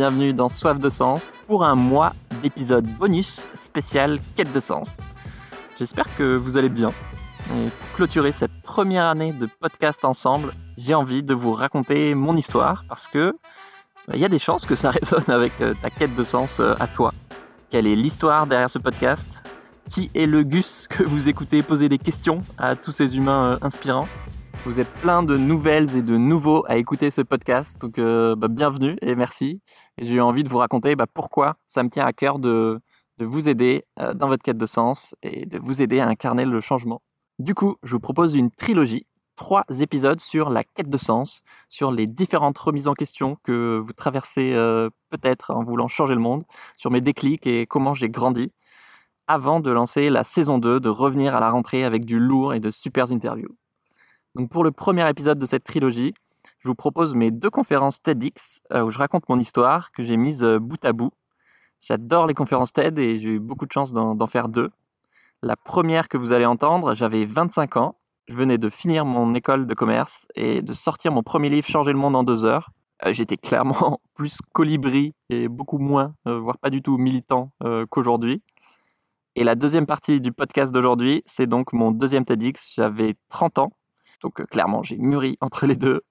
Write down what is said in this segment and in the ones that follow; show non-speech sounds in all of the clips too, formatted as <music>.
bienvenue dans Soif de Sens pour un mois d'épisode bonus spécial Quête de Sens. J'espère que vous allez bien. Et pour clôturer cette première année de podcast ensemble, j'ai envie de vous raconter mon histoire parce que bah, il y a des chances que ça <laughs> résonne avec euh, ta quête de sens euh, à toi. Quelle est l'histoire derrière ce podcast? Qui est le Gus <laughs> que vous écoutez poser des questions à tous ces humains euh, inspirants? Vous êtes plein de nouvelles et de nouveaux à écouter ce podcast, donc bah, bienvenue et merci. J'ai envie de vous raconter bah, pourquoi ça me tient à cœur de, de vous aider euh, dans votre quête de sens et de vous aider à incarner le changement. Du coup, je vous propose une trilogie, trois épisodes sur la quête de sens, sur les différentes remises en question que vous traversez euh, peut-être en voulant changer le monde, sur mes déclics et comment j'ai grandi, avant de lancer la saison 2, de revenir à la rentrée avec du lourd et de super interviews. Donc pour le premier épisode de cette trilogie, je vous propose mes deux conférences TEDx euh, où je raconte mon histoire que j'ai mise euh, bout à bout. J'adore les conférences TED et j'ai eu beaucoup de chance d'en faire deux. La première que vous allez entendre, j'avais 25 ans. Je venais de finir mon école de commerce et de sortir mon premier livre Changer le monde en deux heures. Euh, J'étais clairement <laughs> plus colibri et beaucoup moins, voire pas du tout militant qu'aujourd'hui. Et la deuxième partie du podcast d'aujourd'hui, c'est donc mon deuxième TEDx. J'avais 30 ans donc clairement, j'ai mûri entre les deux.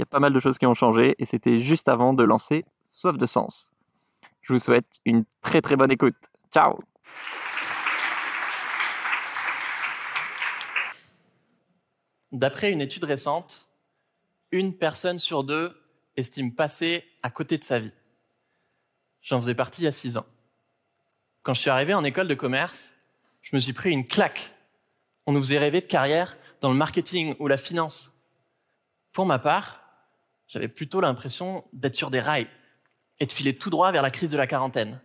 Il y a pas mal de choses qui ont changé et c'était juste avant de lancer Soif de Sens. Je vous souhaite une très très bonne écoute. Ciao D'après une étude récente, une personne sur deux estime passer à côté de sa vie. J'en faisais partie il y a six ans. Quand je suis arrivé en école de commerce, je me suis pris une claque. On nous faisait rêver de carrière dans le marketing ou la finance. Pour ma part, j'avais plutôt l'impression d'être sur des rails et de filer tout droit vers la crise de la quarantaine.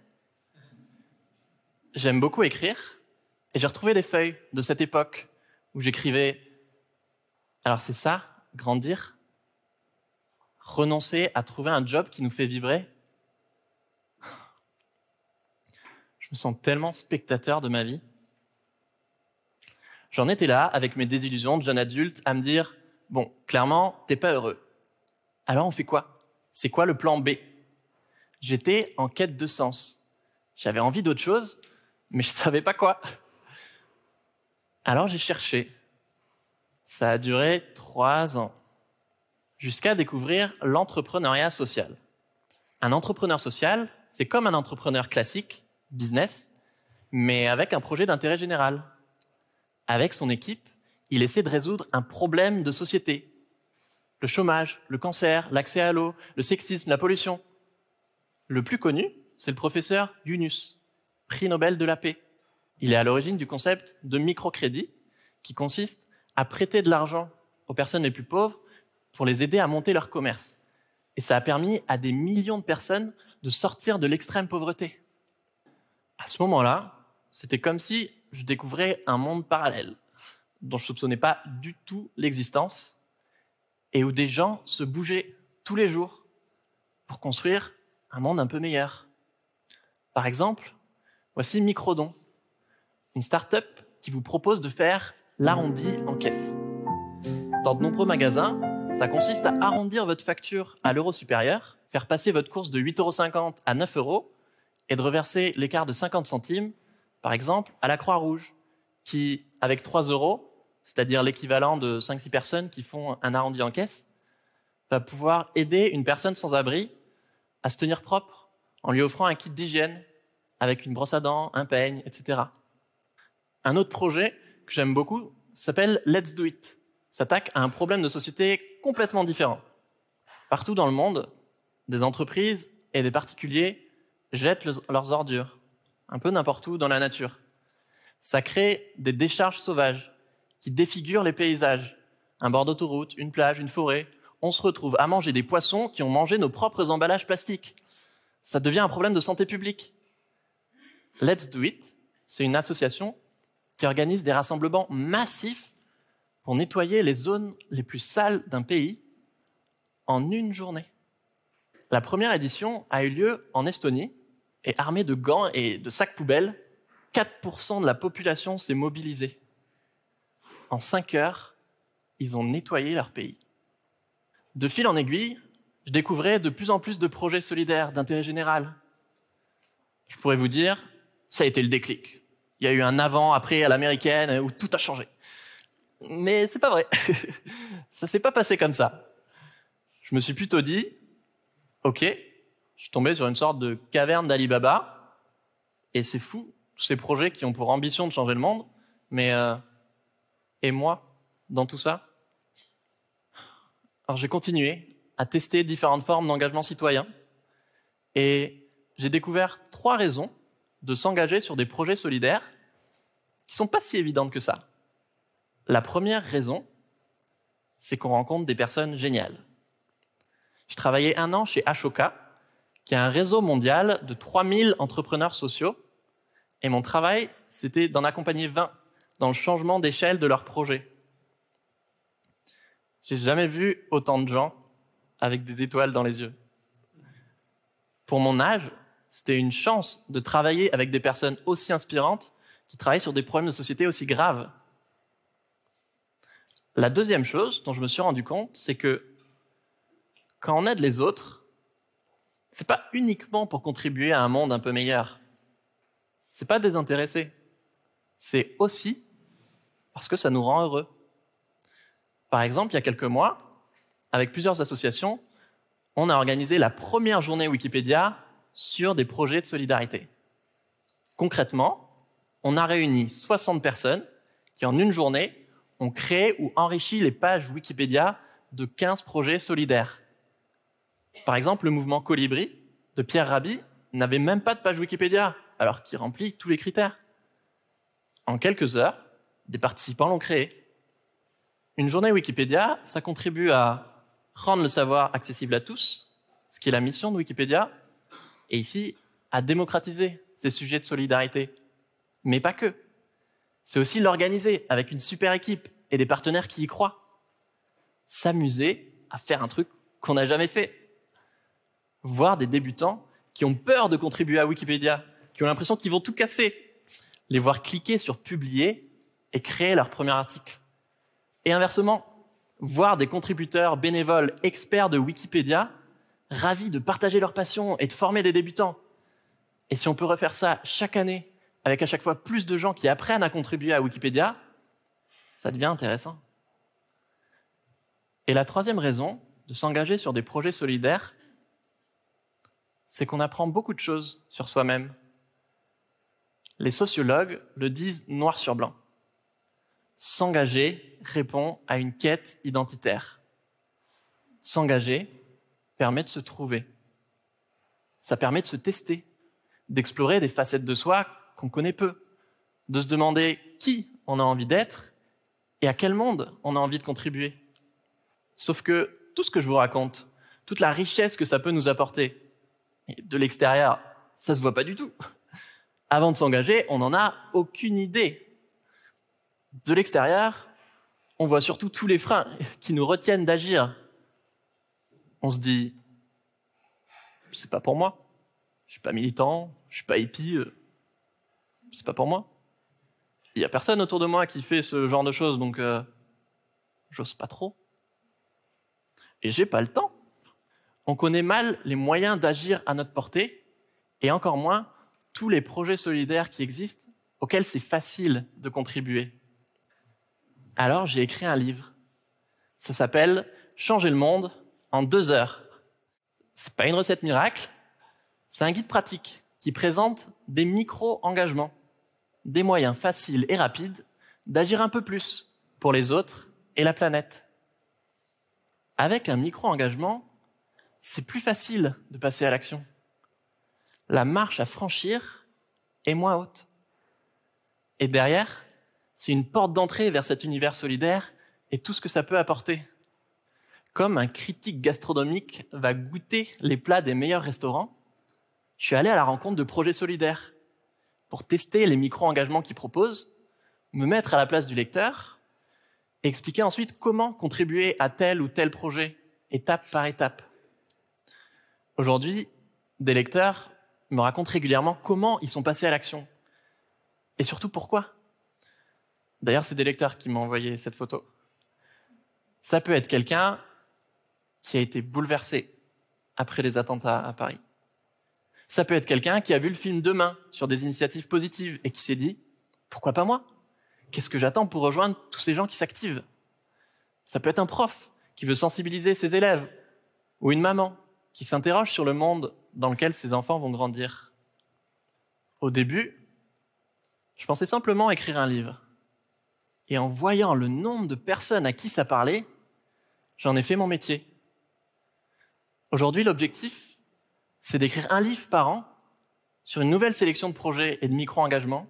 J'aime beaucoup écrire et j'ai retrouvé des feuilles de cette époque où j'écrivais Alors c'est ça, grandir Renoncer à trouver un job qui nous fait vibrer Je me sens tellement spectateur de ma vie. J'en étais là, avec mes désillusions de jeune adulte, à me dire, bon, clairement, t'es pas heureux. Alors on fait quoi? C'est quoi le plan B? J'étais en quête de sens. J'avais envie d'autre chose, mais je savais pas quoi. Alors j'ai cherché. Ça a duré trois ans, jusqu'à découvrir l'entrepreneuriat social. Un entrepreneur social, c'est comme un entrepreneur classique, business, mais avec un projet d'intérêt général avec son équipe, il essaie de résoudre un problème de société. Le chômage, le cancer, l'accès à l'eau, le sexisme, la pollution. Le plus connu, c'est le professeur Yunus, prix Nobel de la paix. Il est à l'origine du concept de microcrédit, qui consiste à prêter de l'argent aux personnes les plus pauvres pour les aider à monter leur commerce. Et ça a permis à des millions de personnes de sortir de l'extrême pauvreté. À ce moment-là, c'était comme si je découvrais un monde parallèle dont je soupçonnais pas du tout l'existence et où des gens se bougeaient tous les jours pour construire un monde un peu meilleur. Par exemple, voici Microdon, une start-up qui vous propose de faire l'arrondi en caisse. Dans de nombreux magasins, ça consiste à arrondir votre facture à l'euro supérieur, faire passer votre course de 8,50 euros à 9 euros et de reverser l'écart de 50 centimes par exemple, à la Croix-Rouge, qui, avec 3 euros, c'est-à-dire l'équivalent de 5-6 personnes qui font un arrondi en caisse, va pouvoir aider une personne sans abri à se tenir propre en lui offrant un kit d'hygiène avec une brosse à dents, un peigne, etc. Un autre projet que j'aime beaucoup s'appelle Let's Do It. S'attaque à un problème de société complètement différent. Partout dans le monde, des entreprises et des particuliers jettent leurs ordures un peu n'importe où dans la nature. Ça crée des décharges sauvages qui défigurent les paysages. Un bord d'autoroute, une plage, une forêt. On se retrouve à manger des poissons qui ont mangé nos propres emballages plastiques. Ça devient un problème de santé publique. Let's Do It, c'est une association qui organise des rassemblements massifs pour nettoyer les zones les plus sales d'un pays en une journée. La première édition a eu lieu en Estonie et armés de gants et de sacs poubelles, 4% de la population s'est mobilisée. En 5 heures, ils ont nettoyé leur pays. De fil en aiguille, je découvrais de plus en plus de projets solidaires d'intérêt général. Je pourrais vous dire, ça a été le déclic. Il y a eu un avant, après à l'américaine où tout a changé. Mais c'est pas vrai. <laughs> ça s'est pas passé comme ça. Je me suis plutôt dit, ok, je suis tombé sur une sorte de caverne d'Alibaba, et c'est fou, ces projets qui ont pour ambition de changer le monde, mais euh, et moi dans tout ça Alors j'ai continué à tester différentes formes d'engagement citoyen, et j'ai découvert trois raisons de s'engager sur des projets solidaires qui sont pas si évidentes que ça. La première raison, c'est qu'on rencontre des personnes géniales. Je travaillais un an chez Ashoka, qui est un réseau mondial de 3000 entrepreneurs sociaux, et mon travail, c'était d'en accompagner 20 dans le changement d'échelle de leurs projets. J'ai jamais vu autant de gens avec des étoiles dans les yeux. Pour mon âge, c'était une chance de travailler avec des personnes aussi inspirantes qui travaillent sur des problèmes de société aussi graves. La deuxième chose dont je me suis rendu compte, c'est que quand on aide les autres, c'est pas uniquement pour contribuer à un monde un peu meilleur. C'est pas désintéressé. C'est aussi parce que ça nous rend heureux. Par exemple, il y a quelques mois, avec plusieurs associations, on a organisé la première journée Wikipédia sur des projets de solidarité. Concrètement, on a réuni 60 personnes qui, en une journée, ont créé ou enrichi les pages Wikipédia de 15 projets solidaires. Par exemple, le mouvement Colibri de Pierre Rabhi n'avait même pas de page Wikipédia, alors qu'il remplit tous les critères. En quelques heures, des participants l'ont créé. Une journée Wikipédia, ça contribue à rendre le savoir accessible à tous, ce qui est la mission de Wikipédia, et ici à démocratiser ces sujets de solidarité. Mais pas que. C'est aussi l'organiser avec une super équipe et des partenaires qui y croient. S'amuser à faire un truc qu'on n'a jamais fait. Voir des débutants qui ont peur de contribuer à Wikipédia, qui ont l'impression qu'ils vont tout casser. Les voir cliquer sur publier et créer leur premier article. Et inversement, voir des contributeurs bénévoles experts de Wikipédia ravis de partager leur passion et de former des débutants. Et si on peut refaire ça chaque année, avec à chaque fois plus de gens qui apprennent à contribuer à Wikipédia, ça devient intéressant. Et la troisième raison de s'engager sur des projets solidaires, c'est qu'on apprend beaucoup de choses sur soi-même. Les sociologues le disent noir sur blanc. S'engager répond à une quête identitaire. S'engager, permet de se trouver. Ça permet de se tester, d'explorer des facettes de soi qu'on connaît peu, de se demander qui on a envie d'être et à quel monde on a envie de contribuer. Sauf que tout ce que je vous raconte, toute la richesse que ça peut nous apporter, de l'extérieur, ça se voit pas du tout. Avant de s'engager, on n'en a aucune idée. De l'extérieur, on voit surtout tous les freins qui nous retiennent d'agir on se dit, c'est pas pour moi. Je suis pas militant, je suis pas hippie, euh, c'est pas pour moi. Il y a personne autour de moi qui fait ce genre de choses, donc euh, j'ose pas trop. Et j'ai pas le temps. On connaît mal les moyens d'agir à notre portée, et encore moins tous les projets solidaires qui existent auxquels c'est facile de contribuer. Alors j'ai écrit un livre. Ça s'appelle Changer le monde en deux heures. C'est pas une recette miracle, c'est un guide pratique qui présente des micro-engagements, des moyens faciles et rapides d'agir un peu plus pour les autres et la planète. Avec un micro-engagement, c'est plus facile de passer à l'action. La marche à franchir est moins haute. Et derrière, c'est une porte d'entrée vers cet univers solidaire et tout ce que ça peut apporter comme un critique gastronomique va goûter les plats des meilleurs restaurants, je suis allé à la rencontre de projets solidaires pour tester les micro-engagements qu'ils proposent, me mettre à la place du lecteur et expliquer ensuite comment contribuer à tel ou tel projet, étape par étape. Aujourd'hui, des lecteurs me racontent régulièrement comment ils sont passés à l'action et surtout pourquoi? D'ailleurs, c'est des lecteurs qui m'ont envoyé cette photo. Ça peut être quelqu'un qui a été bouleversé après les attentats à Paris. Ça peut être quelqu'un qui a vu le film Demain sur des initiatives positives et qui s'est dit pourquoi pas moi? Qu'est-ce que j'attends pour rejoindre tous ces gens qui s'activent? Ça peut être un prof qui veut sensibiliser ses élèves ou une maman qui s'interroge sur le monde dans lequel ses enfants vont grandir. Au début, je pensais simplement écrire un livre. Et en voyant le nombre de personnes à qui ça parlait, j'en ai fait mon métier. Aujourd'hui, l'objectif, c'est d'écrire un livre par an sur une nouvelle sélection de projets et de micro-engagements,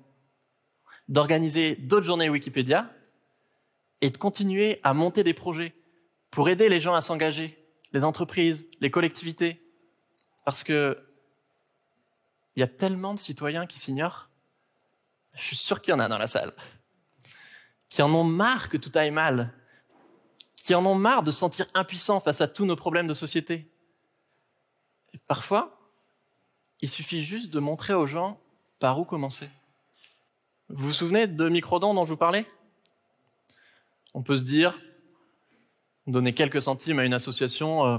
d'organiser d'autres journées Wikipédia et de continuer à monter des projets pour aider les gens à s'engager, les entreprises, les collectivités, parce que il y a tellement de citoyens qui s'ignorent. Je suis sûr qu'il y en a dans la salle qui en ont marre que tout aille mal, qui en ont marre de se sentir impuissants face à tous nos problèmes de société. Et parfois, il suffit juste de montrer aux gens par où commencer. Vous vous souvenez de Microdon dont je vous parlais? On peut se dire, donner quelques centimes à une association, euh,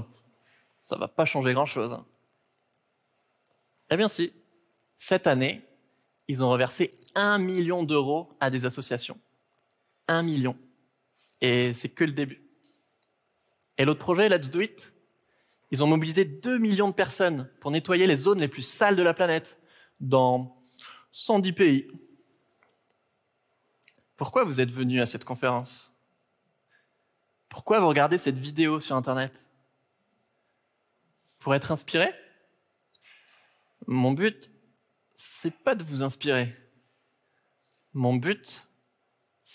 ça va pas changer grand-chose. Eh bien si, cette année, ils ont reversé un million d'euros à des associations. Un million. Et c'est que le début. Et l'autre projet, Let's Do It, ils ont mobilisé 2 millions de personnes pour nettoyer les zones les plus sales de la planète dans 110 pays. Pourquoi vous êtes venu à cette conférence? Pourquoi vous regardez cette vidéo sur Internet? Pour être inspiré? Mon but, c'est pas de vous inspirer. Mon but,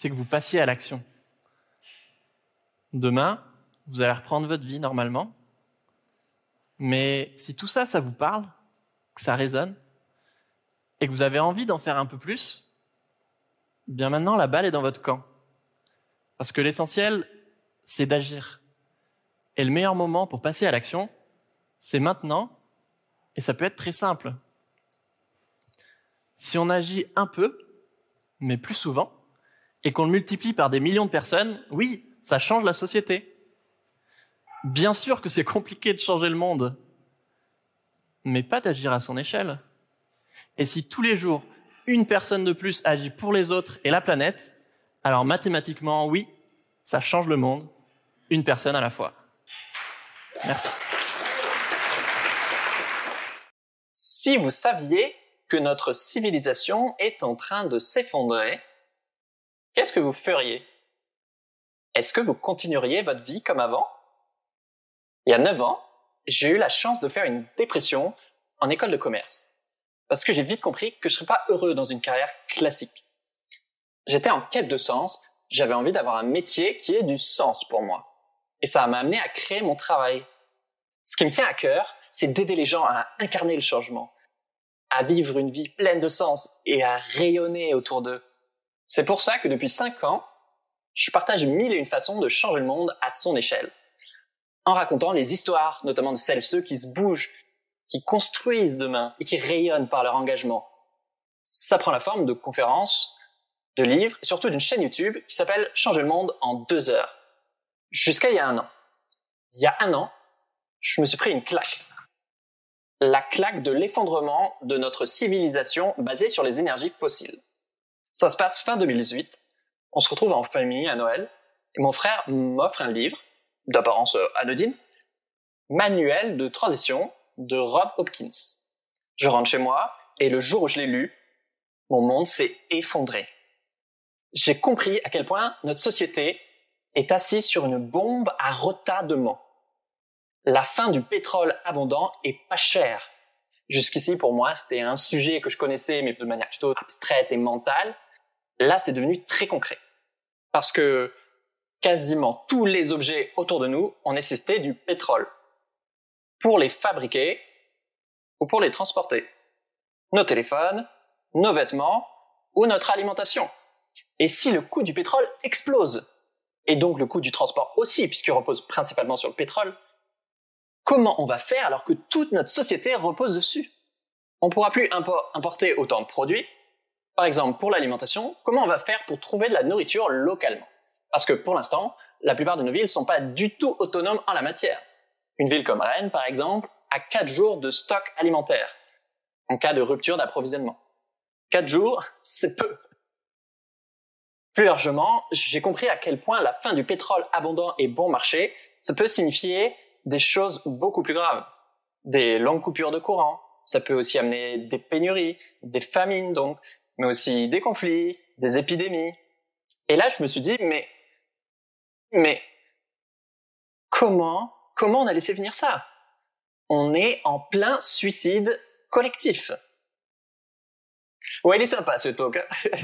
c'est que vous passiez à l'action. Demain, vous allez reprendre votre vie normalement. Mais si tout ça, ça vous parle, que ça résonne, et que vous avez envie d'en faire un peu plus, bien maintenant, la balle est dans votre camp. Parce que l'essentiel, c'est d'agir. Et le meilleur moment pour passer à l'action, c'est maintenant, et ça peut être très simple. Si on agit un peu, mais plus souvent, et qu'on le multiplie par des millions de personnes, oui, ça change la société. Bien sûr que c'est <laughs> compliqué de changer le monde, mais pas d'agir à son échelle. Et si tous les jours, une personne de plus agit pour les autres et la planète, alors mathématiquement, oui, ça change le monde, une personne à la fois. Merci. Si vous saviez que notre civilisation est en train de s'effondrer, qu'est-ce que vous feriez? Est-ce que vous continueriez votre vie comme avant? Il y a 9 ans, j'ai eu la chance de faire une dépression en école de commerce parce que j'ai vite compris que je ne serais pas heureux dans une carrière classique. J'étais en quête de sens, j'avais envie d'avoir un métier qui ait du sens pour moi. Et ça m'a amené à créer mon travail. Ce qui me tient à cœur, c'est d'aider les gens à incarner le changement, à vivre une vie pleine de sens et à rayonner autour d'eux. C'est pour ça que depuis cinq ans, je partage mille et une façons de changer le monde à son échelle. En racontant les histoires, notamment de celles ceux qui se bougent, qui construisent demain et qui rayonnent par leur engagement. Ça prend la forme de conférences, de livres et surtout d'une chaîne YouTube qui s'appelle Changer le monde en deux heures. Jusqu'à il y a un an. Il y a un an, je me suis pris une claque. La claque de l'effondrement de notre civilisation basée sur les énergies fossiles. Ça se passe fin 2018. On se retrouve en famille à Noël et mon frère m'offre un livre, d'apparence anodine, manuel de transition de Rob Hopkins. Je rentre chez moi et le jour où je l'ai lu, mon monde s'est effondré. J'ai compris à quel point notre société est assise sur une bombe à retardement. La fin du pétrole abondant est pas cher. Jusqu'ici, pour moi, c'était un sujet que je connaissais, mais de manière plutôt abstraite et mentale. Là, c'est devenu très concret. Parce que quasiment tous les objets autour de nous ont nécessité du pétrole pour les fabriquer ou pour les transporter. Nos téléphones, nos vêtements ou notre alimentation. Et si le coût du pétrole explose, et donc le coût du transport aussi, puisqu'il repose principalement sur le pétrole, comment on va faire alors que toute notre société repose dessus On ne pourra plus importer autant de produits. Par exemple, pour l'alimentation, comment on va faire pour trouver de la nourriture localement? Parce que pour l'instant, la plupart de nos villes ne sont pas du tout autonomes en la matière. Une ville comme Rennes, par exemple, à 4 jours de stock alimentaire en cas de rupture d'approvisionnement. 4 jours, c'est peu. Plus largement, j'ai compris à quel point la fin du pétrole abondant et bon marché, ça peut signifier des choses beaucoup plus graves. Des longues coupures de courant, ça peut aussi amener des pénuries, des famines donc, mais aussi des conflits, des épidémies. Et là, je me suis dit, mais, mais, comment, comment on a laissé venir ça? On est en plein suicide collectif. Ouais, il est sympa ce talk. Hein. <laughs>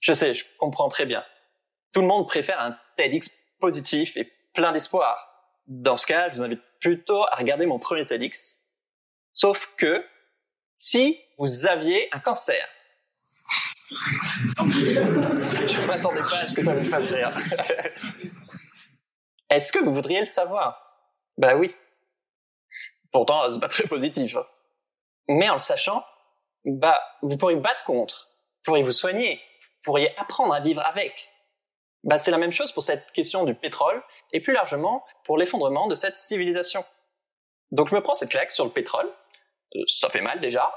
je sais, je comprends très bien. Tout le monde préfère un TEDx positif et plein d'espoir. Dans ce cas, je vous invite plutôt à regarder mon premier TEDx. Sauf que si vous aviez un cancer, <laughs> je ne m'attendais pas à ce que ça vous fasse rire? <laughs> Est-ce que vous voudriez le savoir? Bah oui. Pourtant, c'est pas très positif. Hein. Mais en le sachant, bah, vous pourriez battre contre, vous pourriez vous soigner, vous pourriez apprendre à vivre avec. Bah, c'est la même chose pour cette question du pétrole et plus largement pour l'effondrement de cette civilisation. Donc je me prends cette claque sur le pétrole, euh, ça fait mal déjà,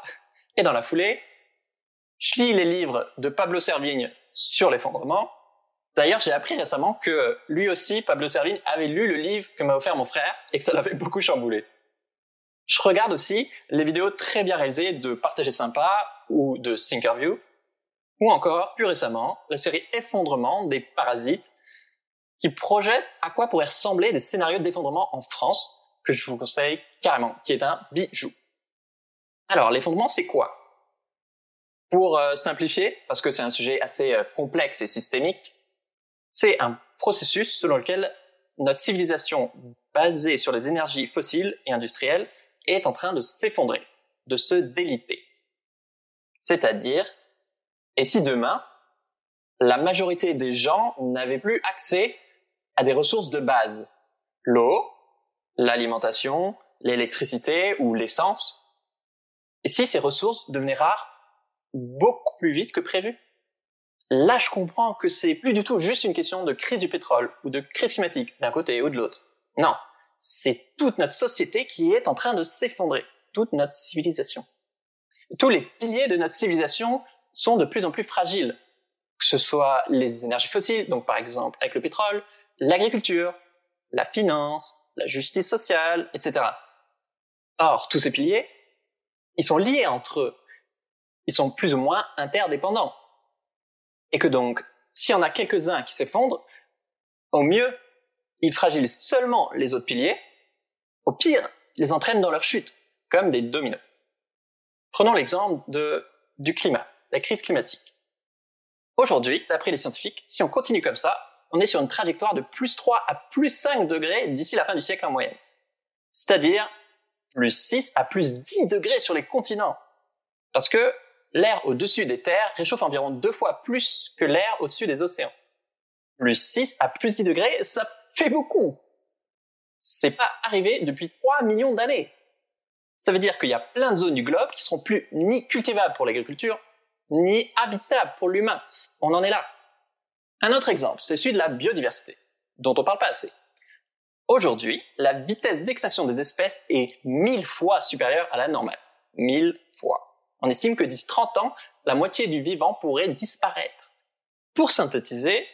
et dans la foulée, je lis les livres de Pablo Servigne sur l'effondrement. D'ailleurs, j'ai appris récemment que lui aussi, Pablo Servigne, avait lu le livre que m'a offert mon frère et que ça l'avait beaucoup chamboulé. Je regarde aussi les vidéos très bien réalisées de Partager Sympa ou de Thinkerview, ou encore, plus récemment, la série Effondrement des Parasites, qui projette à quoi pourraient ressembler des scénarios d'effondrement en France, que je vous conseille carrément, qui est un bijou. Alors, l'effondrement, c'est quoi? Pour euh, simplifier, parce que c'est un sujet assez euh, complexe et systémique, c'est un processus selon lequel notre civilisation basée sur les énergies fossiles et industrielles est en train de s'effondrer, de se déliter. C'est-à-dire et si demain, la majorité des gens n'avaient plus accès à des ressources de base, l'eau, l'alimentation, l'électricité ou l'essence, et si ces ressources devenaient rares beaucoup plus vite que prévu? Là, je comprends que c'est plus du tout juste une question de crise du pétrole ou de crise climatique d'un côté ou de l'autre. Non, c'est toute notre société qui est en train de s'effondrer, toute notre civilisation. Tous les piliers de notre civilisation sont de plus en plus fragiles, que ce soit les énergies fossiles, donc par exemple avec le pétrole, l'agriculture, la finance, la justice sociale, etc. Or, tous ces piliers, ils sont liés entre eux. Ils sont plus ou moins interdépendants. Et que donc, s'il y en a quelques-uns qui s'effondrent, au mieux, ils fragilisent seulement les autres piliers, au pire, ils les entraînent dans leur chute, comme des dominos. Prenons l'exemple de, du climat la crise climatique. Aujourd'hui, d'après les scientifiques, si on continue comme ça, on est sur une trajectoire de plus 3 à plus 5 degrés d'ici la fin du siècle en moyenne. C'est-à-dire plus 6 à plus 10 degrés sur les continents. Parce que l'air au-dessus des terres réchauffe environ deux fois plus que l'air au-dessus des océans. Plus 6 à plus 10 degrés, ça fait beaucoup. C'est pas arrivé depuis 3 millions d'années. Ça veut dire qu'il y a plein de zones du globe qui seront plus ni cultivables pour l'agriculture, ni habitable pour l'humain. On en est là. Un autre exemple, c'est celui de la biodiversité, dont on parle pas assez. Aujourd'hui, la vitesse d'extinction des espèces est mille fois supérieure à la normale. Mille fois. On estime que d'ici 30 ans, la moitié du vivant pourrait disparaître. Pour synthétiser,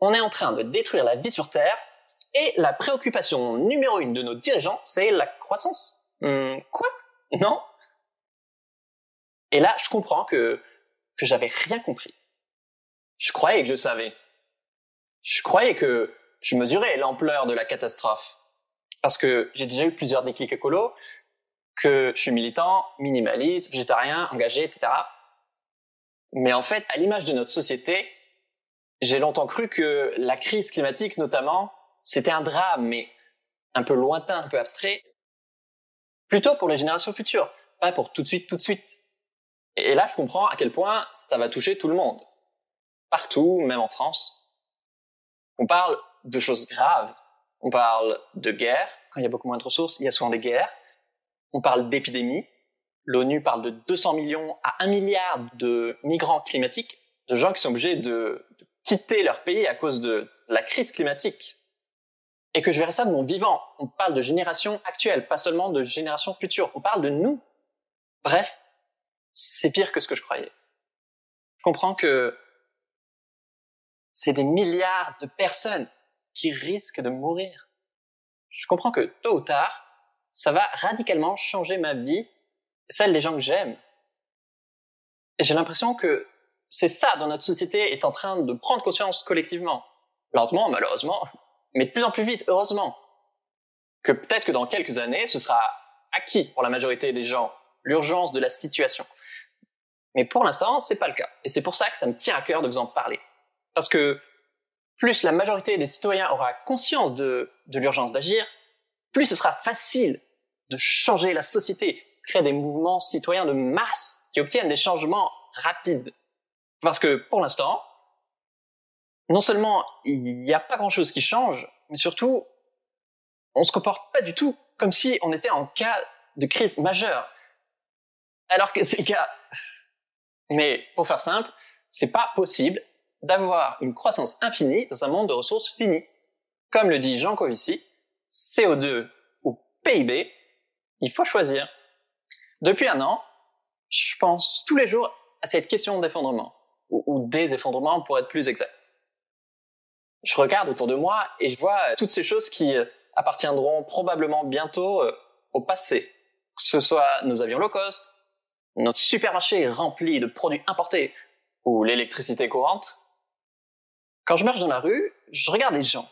on est en train de détruire la vie sur Terre et la préoccupation numéro une de nos dirigeants, c'est la croissance. Hum, quoi? Non? Et là, je comprends que que j'avais rien compris. Je croyais que je savais. Je croyais que je mesurais l'ampleur de la catastrophe. Parce que j'ai déjà eu plusieurs déclics écolos, que je suis militant, minimaliste, végétarien, engagé, etc. Mais en fait, à l'image de notre société, j'ai longtemps cru que la crise climatique, notamment, c'était un drame, mais un peu lointain, un peu abstrait, plutôt pour les générations futures, pas pour tout de suite, tout de suite. Et là, je comprends à quel point ça va toucher tout le monde. Partout, même en France. On parle de choses graves. On parle de guerre. Quand il y a beaucoup moins de ressources, il y a souvent des guerres. On parle d'épidémie. L'ONU parle de 200 millions à 1 milliard de migrants climatiques, de gens qui sont obligés de, quitter leur pays à cause de la crise climatique. et que je verrai ça de mon vivant. On parle de génération actuelle, pas seulement de génération future. On parle de nous. Bref, c'est pire que ce que je croyais. Je comprends que c'est des milliards de personnes qui risquent de mourir. Je comprends que tôt ou tard, ça va radicalement changer ma vie, celle des gens que j'aime. J'ai l'impression que c'est ça dont notre société est en train de prendre conscience collectivement. Lentement, malheureusement, mais de plus en plus vite, heureusement. Que peut-être que dans quelques années, ce sera acquis pour la majorité des gens, l'urgence de la situation. Mais pour l'instant, c'est pas le cas. Et c'est pour ça que ça me tient à cœur de vous en parler. Parce que plus la majorité des citoyens aura conscience de, l'urgence d'agir, plus ce sera facile de changer la société, créer des mouvements citoyens de masse qui obtiennent des changements rapides. Parce que pour l'instant, non seulement il n'y a pas grand-chose qui change, mais surtout, on se comporte pas du tout comme si on était en cas de crise majeure. Alors que c'est le cas. Mais pour faire simple, c'est pas possible d'avoir une croissance infinie dans un monde de ressources finies. Comme le dit Jean Covici, CO2 ou PIB, il faut choisir. Depuis un an, je pense tous les jours à cette question d'effondrement, ou, des effondrements pour être plus exact. Je regarde autour de moi et je vois toutes ces choses qui euh, appartiendront probablement bientôt euh, au passé. Que ce soit nos avions low cost, notre supermarché rempli de produits importés, ou l'électricité courante, quand je marche dans la rue, je regarde les gens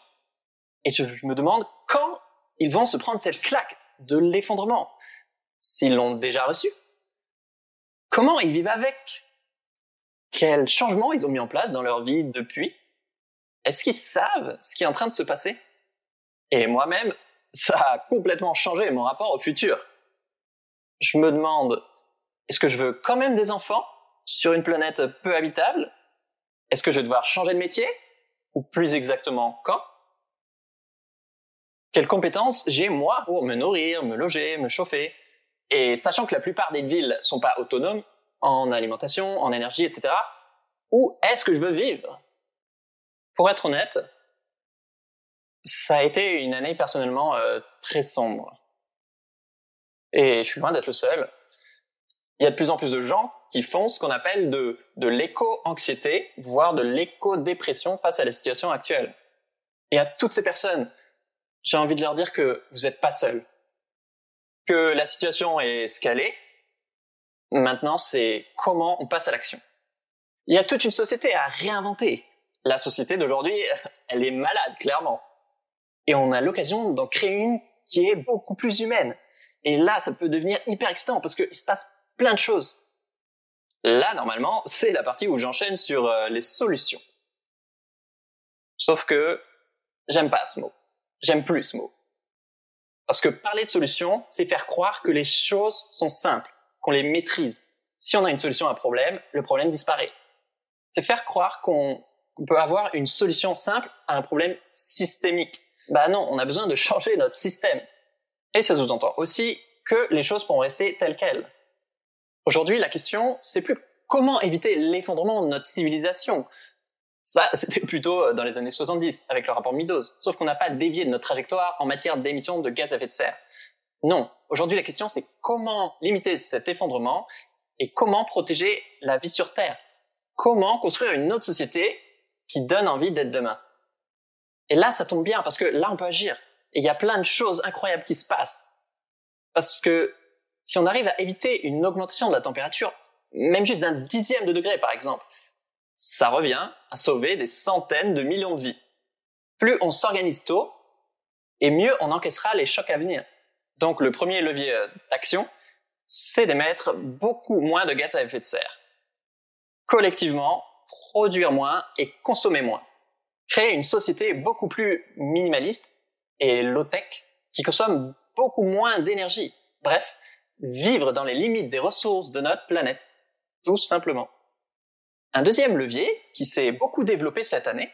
et je me demande quand ils vont se prendre cette claque de l'effondrement, s'ils l'ont déjà reçu? Comment ils vivent avec? Quels changements ils ont mis en place dans leur vie depuis? Est-ce qu'ils savent ce qui est en train de se passer? Et moi-même, ça a complètement changé mon rapport au futur. Je me demande, est-ce que je veux quand même des enfants sur une planète peu habitable? Est-ce que je vais devoir changer de métier? Ou plus exactement, quand? Quelles compétences j'ai moi pour me nourrir, me loger, me chauffer? Et sachant que la plupart des villes sont pas autonomes en alimentation, en énergie, etc., où est-ce que je veux vivre? Pour être honnête, ça a été une année personnellement euh, très sombre. Et je suis loin d'être le seul il y a de plus en plus de gens qui font ce qu'on appelle de, de l'éco-anxiété, voire de l'éco-dépression face à la situation actuelle. Et à toutes ces personnes, j'ai envie de leur dire que vous n'êtes pas seuls. Que la situation est scalée. Maintenant, c'est comment on passe à l'action. Il y a toute une société à réinventer. La société d'aujourd'hui, <laughs> elle est malade, clairement. Et on a l'occasion d'en créer une qui est beaucoup plus humaine. Et là, ça peut devenir hyper excitant parce qu'il se passe plein de choses. Là, normalement, c'est la partie où j'enchaîne sur euh, les solutions. Sauf que j'aime pas ce mot. J'aime plus ce mot. Parce que parler de solutions, c'est faire croire que les choses sont simples, qu'on les maîtrise. Si on a une solution à un problème, le problème disparaît. C'est faire croire qu'on peut avoir une solution simple à un problème systémique. Bah non, on a besoin de changer notre système. Et ça sous-entend aussi que les choses pourront rester telles quelles. Aujourd'hui, la question, c'est plus comment éviter l'effondrement de notre civilisation. Ça, <laughs> c'était plutôt euh, dans les années 70, avec le rapport Meadows. Sauf qu'on n'a pas dévié de notre trajectoire en matière d'émissions de gaz à effet de serre. Non. Aujourd'hui, la question, c'est comment limiter cet effondrement et comment protéger la vie sur Terre? Comment construire une autre société qui donne envie d'être demain? Et là, ça tombe bien, parce que là, on peut agir. Et il y a plein de choses incroyables qui se passent. Parce que si on arrive à éviter une augmentation de la température, même juste d'un dixième de degré par exemple, ça revient à sauver des centaines de millions de vies. Plus on s'organise tôt, et mieux on encaissera les chocs à venir. Donc le premier levier euh, d'action, c'est d'émettre beaucoup moins de gaz à effet de serre. Collectivement, produire moins et consommer moins. Créer une société beaucoup plus minimaliste et low-tech qui consomme beaucoup moins d'énergie. Bref, vivre dans les limites des ressources de notre planète, tout simplement. Un deuxième levier, qui s'est beaucoup développé cette année,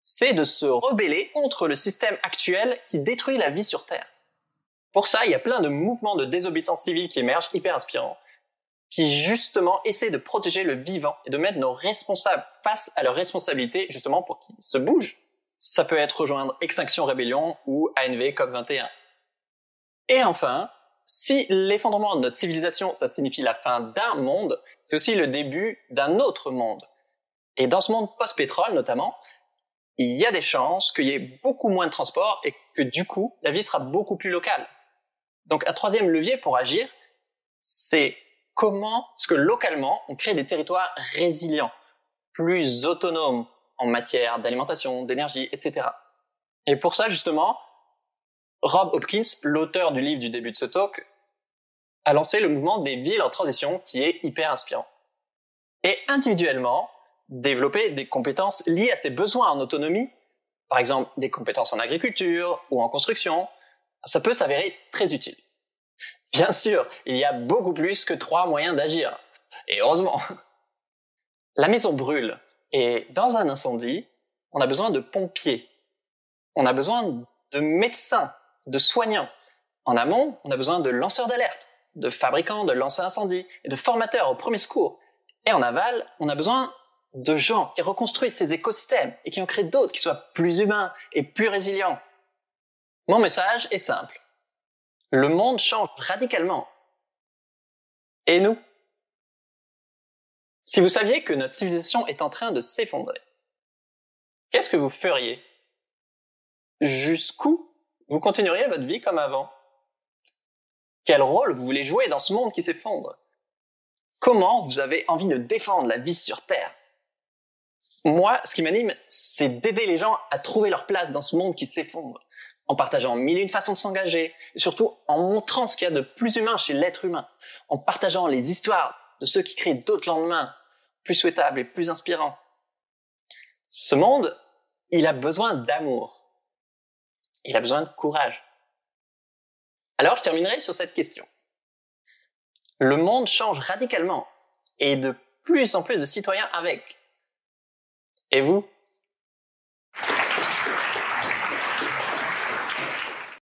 c'est de se rebeller contre le système actuel qui détruit la vie sur Terre. Pour ça, il y a plein de mouvements de désobéissance civile qui émergent, hyper inspirants, qui justement essaient de protéger le vivant et de mettre nos responsables face à leurs responsabilités, justement pour qu'ils se bougent. ça peut être rejoindre Extinction Rébellion ou ANV COP21. Et enfin, si l'effondrement de notre civilisation, ça signifie la fin d'un monde, c'est aussi le début d'un autre monde. Et dans ce monde post-pétrole notamment, il y a des chances qu'il y ait beaucoup moins de transport et que du coup, la vie sera beaucoup plus locale. Donc un troisième levier pour agir, c'est comment est-ce que localement, on crée des territoires résilients, plus autonomes en matière d'alimentation, d'énergie, etc. Et pour ça, justement, Rob Hopkins, l'auteur du livre du début de ce talk, a lancé le mouvement des villes en transition qui est hyper inspirant. Et individuellement, développer des compétences liées à ses besoins en autonomie, par exemple des compétences en agriculture ou en construction, ça peut s'avérer très utile. Bien sûr, il y a beaucoup plus que trois moyens d'agir. Et heureusement. La maison brûle. Et dans un incendie, on a besoin de pompiers. On a besoin de médecins, de soignants. En amont, on a besoin de lanceurs d'alerte, de fabricants de lancers incendie et de formateurs au premier secours. Et en aval, on a besoin de gens qui reconstruisent ces écosystèmes et qui en créent d'autres qui soient plus humains et plus résilients. Mon message est simple. Le monde change radicalement. Et nous? Si vous saviez que notre civilisation est en train de s'effondrer, qu'est-ce que vous feriez? Jusqu'où vous continueriez votre vie comme avant Quel rôle vous voulez jouer dans ce monde qui s'effondre? Comment vous avez envie de défendre la vie sur Terre? Moi, ce qui m'anime, c'est d'aider les gens à trouver leur place dans ce monde qui s'effondre en partageant mille et une façons de s'engager, et surtout en montrant ce qu'il y a de plus humain chez l'être humain, en partageant les histoires de ceux qui créent d'autres lendemains, plus souhaitables et plus inspirants. Ce monde, il a besoin d'amour. Il a besoin de courage. Alors je terminerai sur cette question. Le monde change radicalement et de plus en plus de citoyens avec. Et vous?